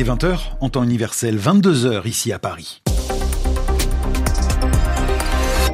Il est 20h en temps universel, 22h ici à Paris.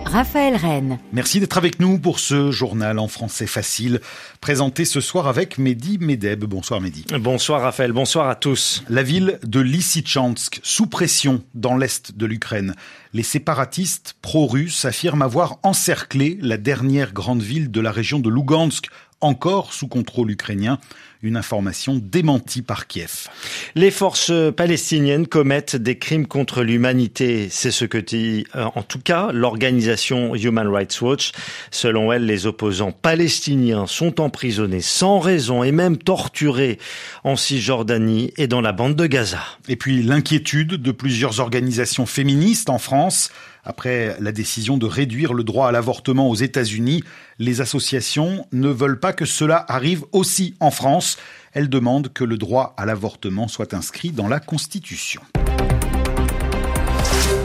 Raphaël Rennes. Merci d'être avec nous pour ce journal en français facile, présenté ce soir avec Mehdi Medeb. Bonsoir Mehdi. Bonsoir Raphaël, bonsoir à tous. La ville de Lysychansk, sous pression dans l'est de l'Ukraine. Les séparatistes pro-russes affirment avoir encerclé la dernière grande ville de la région de Lugansk, encore sous contrôle ukrainien. Une information démentie par Kiev. Les forces palestiniennes commettent des crimes contre l'humanité. C'est ce que dit euh, en tout cas l'organisation Human Rights Watch. Selon elle, les opposants palestiniens sont emprisonnés sans raison et même torturés en Cisjordanie et dans la bande de Gaza. Et puis l'inquiétude de plusieurs organisations féministes en France après la décision de réduire le droit à l'avortement aux États-Unis, les associations ne veulent pas que cela arrive aussi en France. Elles demandent que le droit à l'avortement soit inscrit dans la Constitution.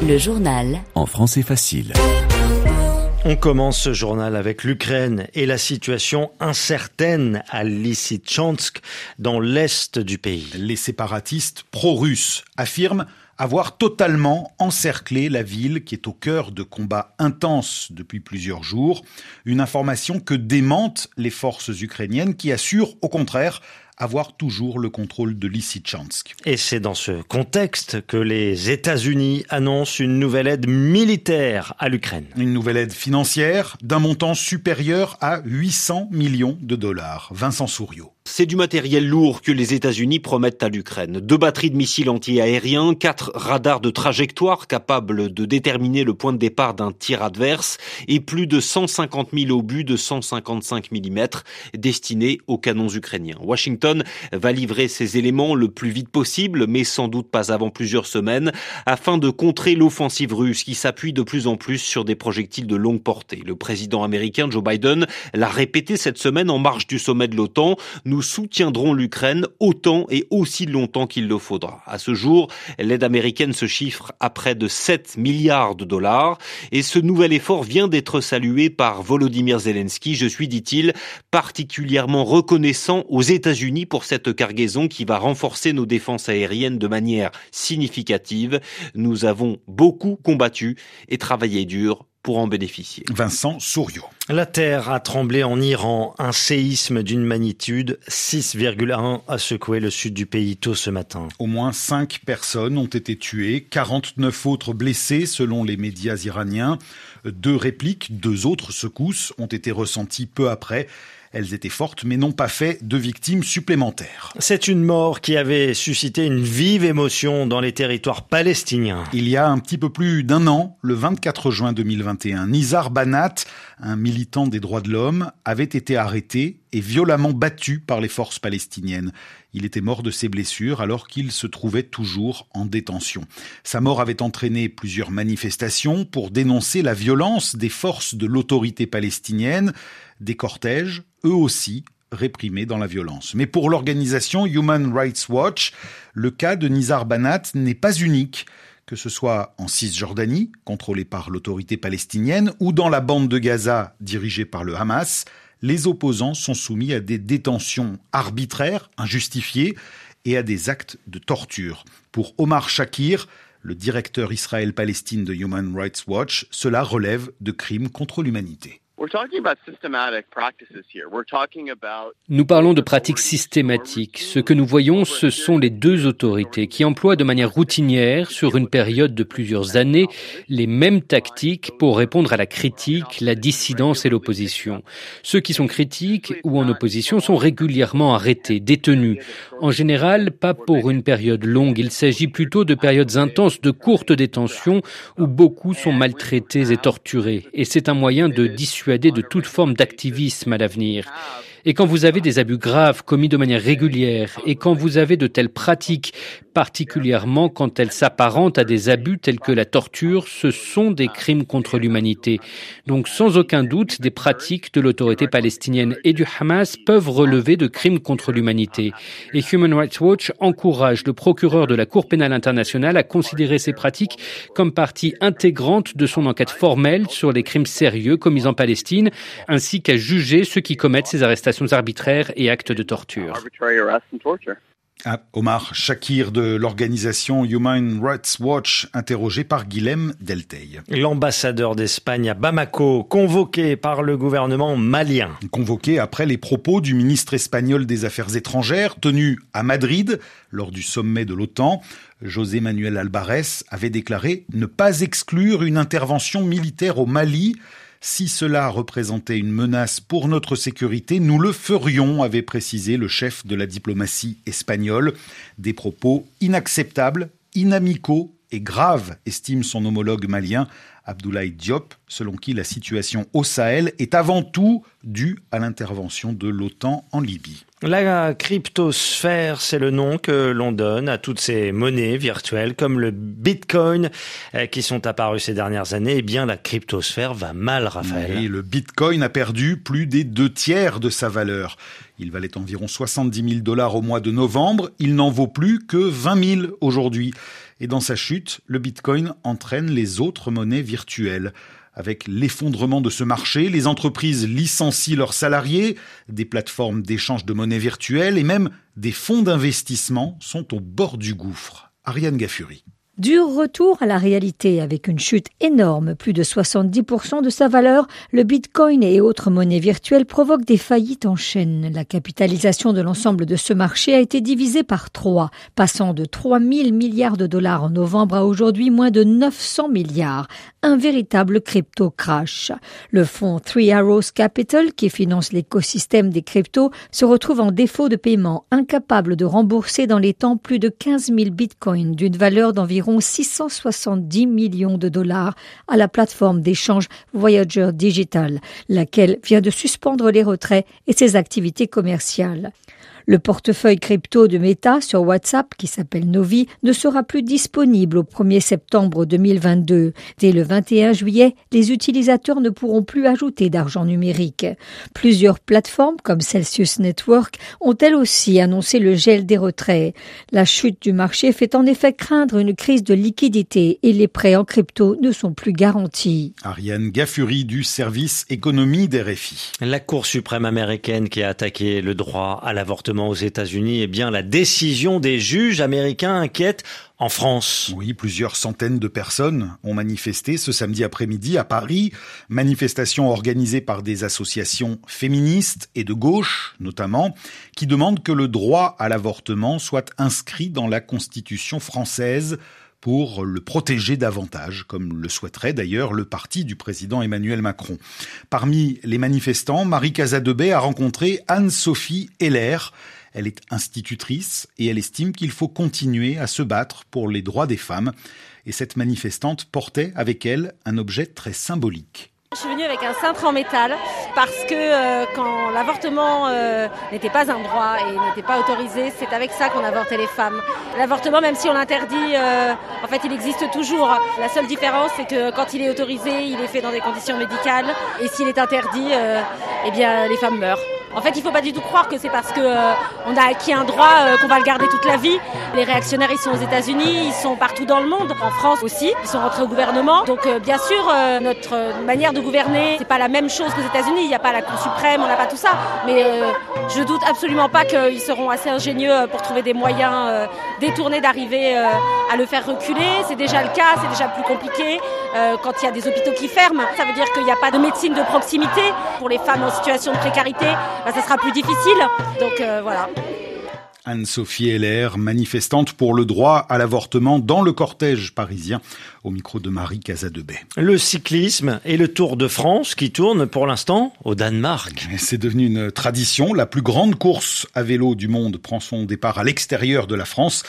Le journal. En français facile. On commence ce journal avec l'Ukraine et la situation incertaine à Lysychansk, dans l'est du pays. Les séparatistes pro-russes affirment avoir totalement encerclé la ville qui est au cœur de combats intenses depuis plusieurs jours. Une information que démentent les forces ukrainiennes qui assurent au contraire avoir toujours le contrôle de Lysychansk. Et c'est dans ce contexte que les États-Unis annoncent une nouvelle aide militaire à l'Ukraine. Une nouvelle aide financière d'un montant supérieur à 800 millions de dollars. Vincent Souriau. C'est du matériel lourd que les États-Unis promettent à l'Ukraine. Deux batteries de missiles anti-aériens, quatre radars de trajectoire capables de déterminer le point de départ d'un tir adverse et plus de 150 000 obus de 155 mm destinés aux canons ukrainiens. Washington va livrer ces éléments le plus vite possible, mais sans doute pas avant plusieurs semaines, afin de contrer l'offensive russe qui s'appuie de plus en plus sur des projectiles de longue portée. Le président américain Joe Biden l'a répété cette semaine en marge du sommet de l'OTAN nous soutiendrons l'Ukraine autant et aussi longtemps qu'il le faudra. À ce jour, l'aide américaine se chiffre à près de 7 milliards de dollars et ce nouvel effort vient d'être salué par Volodymyr Zelensky. Je suis, dit-il, particulièrement reconnaissant aux États-Unis pour cette cargaison qui va renforcer nos défenses aériennes de manière significative. Nous avons beaucoup combattu et travaillé dur pour en bénéficier. Vincent Souriau. La terre a tremblé en Iran. Un séisme d'une magnitude 6,1 a secoué le sud du pays tôt ce matin. Au moins 5 personnes ont été tuées, 49 autres blessées selon les médias iraniens. Deux répliques, deux autres secousses ont été ressenties peu après. Elles étaient fortes, mais n'ont pas fait de victimes supplémentaires. C'est une mort qui avait suscité une vive émotion dans les territoires palestiniens. Il y a un petit peu plus d'un an, le 24 juin 2021, Nizar Banat, un militant des droits de l'homme, avait été arrêté et violemment battu par les forces palestiniennes. Il était mort de ses blessures alors qu'il se trouvait toujours en détention. Sa mort avait entraîné plusieurs manifestations pour dénoncer la violence des forces de l'autorité palestinienne, des cortèges, eux aussi, réprimés dans la violence. Mais pour l'organisation Human Rights Watch, le cas de Nizar Banat n'est pas unique que ce soit en Cisjordanie, contrôlée par l'autorité palestinienne, ou dans la bande de Gaza, dirigée par le Hamas, les opposants sont soumis à des détentions arbitraires, injustifiées, et à des actes de torture. Pour Omar Shakir, le directeur Israël-Palestine de Human Rights Watch, cela relève de crimes contre l'humanité. Nous parlons de pratiques systématiques. Ce que nous voyons, ce sont les deux autorités qui emploient de manière routinière, sur une période de plusieurs années, les mêmes tactiques pour répondre à la critique, la dissidence et l'opposition. Ceux qui sont critiques ou en opposition sont régulièrement arrêtés, détenus. En général, pas pour une période longue. Il s'agit plutôt de périodes intenses de courte détention où beaucoup sont maltraités et torturés. Et c'est un moyen de dissuader de toute forme d'activisme à l'avenir. Et quand vous avez des abus graves commis de manière régulière, et quand vous avez de telles pratiques, particulièrement quand elles s'apparentent à des abus tels que la torture, ce sont des crimes contre l'humanité. Donc sans aucun doute, des pratiques de l'autorité palestinienne et du Hamas peuvent relever de crimes contre l'humanité. Et Human Rights Watch encourage le procureur de la Cour pénale internationale à considérer ces pratiques comme partie intégrante de son enquête formelle sur les crimes sérieux commis en Palestine, ainsi qu'à juger ceux qui commettent ces arrestations arbitraires et actes de torture. Ah, Omar Shakir de l'organisation Human Rights Watch, interrogé par Guilhem Delteil. L'ambassadeur d'Espagne à Bamako, convoqué par le gouvernement malien. Convoqué après les propos du ministre espagnol des Affaires étrangères tenu à Madrid lors du sommet de l'OTAN. José Manuel Alvarez avait déclaré ne pas exclure une intervention militaire au Mali si cela représentait une menace pour notre sécurité, nous le ferions, avait précisé le chef de la diplomatie espagnole. Des propos inacceptables, inamicaux et graves, estime son homologue malien Abdoulaye Diop, selon qui la situation au Sahel est avant tout due à l'intervention de l'OTAN en Libye. La cryptosphère, c'est le nom que l'on donne à toutes ces monnaies virtuelles comme le Bitcoin euh, qui sont apparues ces dernières années. Eh bien, la cryptosphère va mal, Raphaël. le Bitcoin a perdu plus des deux tiers de sa valeur. Il valait environ 70 000 dollars au mois de novembre. Il n'en vaut plus que 20 000 aujourd'hui. Et dans sa chute, le Bitcoin entraîne les autres monnaies virtuelles. Avec l'effondrement de ce marché, les entreprises licencient leurs salariés, des plateformes d'échange de monnaie virtuelle et même des fonds d'investissement sont au bord du gouffre. Ariane Gaffuri. Dur retour à la réalité avec une chute énorme, plus de 70% de sa valeur, le bitcoin et autres monnaies virtuelles provoquent des faillites en chaîne. La capitalisation de l'ensemble de ce marché a été divisée par trois, passant de 3 000 milliards de dollars en novembre à aujourd'hui moins de 900 milliards. Un véritable crypto crash. Le fonds Three Arrows Capital, qui finance l'écosystème des cryptos, se retrouve en défaut de paiement, incapable de rembourser dans les temps plus de 15 000 bitcoins d'une valeur d'environ 670 millions de dollars à la plateforme d'échange Voyager Digital, laquelle vient de suspendre les retraits et ses activités commerciales. Le portefeuille crypto de Meta sur WhatsApp, qui s'appelle Novi, ne sera plus disponible au 1er septembre 2022. Dès le 21 juillet, les utilisateurs ne pourront plus ajouter d'argent numérique. Plusieurs plateformes, comme Celsius Network, ont elles aussi annoncé le gel des retraits. La chute du marché fait en effet craindre une crise de liquidité et les prêts en crypto ne sont plus garantis. Ariane Gaffuri du service économie des RFI. La Cour suprême américaine qui a attaqué le droit à l'avortement aux États-Unis, eh bien la décision des juges américains inquiète en France. Oui, plusieurs centaines de personnes ont manifesté ce samedi après-midi à Paris, manifestation organisée par des associations féministes et de gauche notamment, qui demandent que le droit à l'avortement soit inscrit dans la Constitution française pour le protéger davantage, comme le souhaiterait d'ailleurs le parti du président Emmanuel Macron. Parmi les manifestants, Marie Casadebet a rencontré Anne-Sophie Heller. Elle est institutrice et elle estime qu'il faut continuer à se battre pour les droits des femmes. Et cette manifestante portait avec elle un objet très symbolique. Je suis venue avec un cintre en métal parce que euh, quand l'avortement euh, n'était pas un droit et n'était pas autorisé, c'est avec ça qu'on avortait les femmes. L'avortement, même si on l'interdit, euh, en fait, il existe toujours. La seule différence, c'est que quand il est autorisé, il est fait dans des conditions médicales et s'il est interdit, eh bien, les femmes meurent. En fait, il ne faut pas du tout croire que c'est parce qu'on euh, a acquis un droit euh, qu'on va le garder toute la vie. Les réactionnaires, ils sont aux États-Unis, ils sont partout dans le monde, en France aussi. Ils sont rentrés au gouvernement. Donc, euh, bien sûr, notre manière de gouverner, c'est pas la même chose qu'aux États-Unis. Il n'y a pas la Cour suprême, on n'a pas tout ça. Mais je doute absolument pas qu'ils seront assez ingénieux pour trouver des moyens détournés d'arriver à le faire reculer. C'est déjà le cas, c'est déjà plus compliqué. Quand il y a des hôpitaux qui ferment, ça veut dire qu'il n'y a pas de médecine de proximité pour les femmes en situation de précarité. Bah, ça sera plus difficile. Donc euh, voilà. Anne-Sophie Heller, manifestante pour le droit à l'avortement dans le cortège parisien, au micro de Marie Casadebet. Le cyclisme et le Tour de France qui tourne pour l'instant au Danemark. C'est devenu une tradition. La plus grande course à vélo du monde prend son départ à l'extérieur de la France.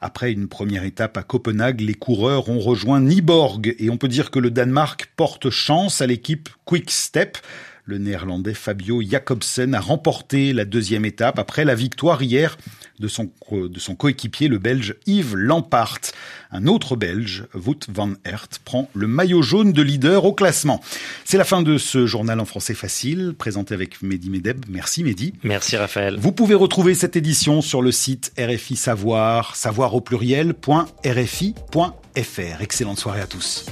Après une première étape à Copenhague, les coureurs ont rejoint Niborg et on peut dire que le Danemark porte chance à l'équipe Quick Step. Le néerlandais Fabio Jacobsen a remporté la deuxième étape après la victoire hier de son, de son coéquipier, le belge Yves Lampart. Un autre belge, Wout van Aert, prend le maillot jaune de leader au classement. C'est la fin de ce journal en français facile, présenté avec Mehdi Medeb. Merci Mehdi. Merci Raphaël. Vous pouvez retrouver cette édition sur le site RFI Savoir, savoir au pluriel, .rfi.fr. Excellente soirée à tous.